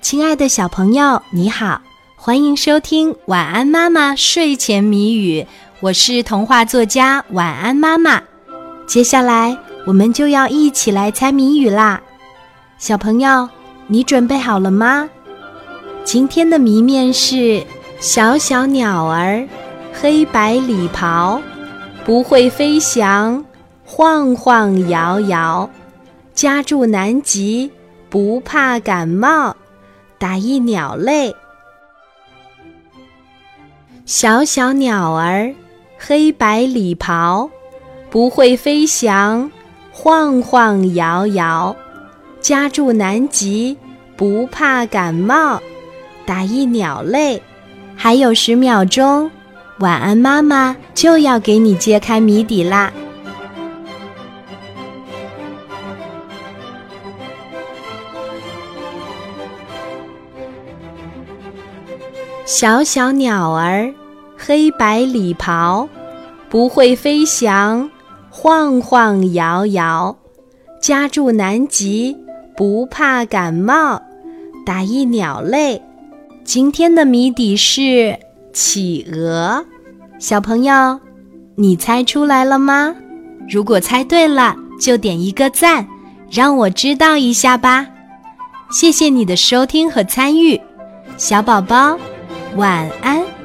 亲爱的小朋友，你好，欢迎收听《晚安妈妈睡前谜语》，我是童话作家晚安妈妈。接下来我们就要一起来猜谜语啦，小朋友，你准备好了吗？今天的谜面是：小小鸟儿，黑白礼袍，不会飞翔，晃晃摇摇，家住南极，不怕感冒。打一鸟类，小小鸟儿，黑白礼袍，不会飞翔，晃晃摇摇，家住南极，不怕感冒。打一鸟类，还有十秒钟，晚安妈妈就要给你揭开谜底啦。小小鸟儿，黑白礼袍，不会飞翔，晃晃摇摇，家住南极，不怕感冒。打一鸟类，今天的谜底是企鹅。小朋友，你猜出来了吗？如果猜对了，就点一个赞，让我知道一下吧。谢谢你的收听和参与，小宝宝。晚安。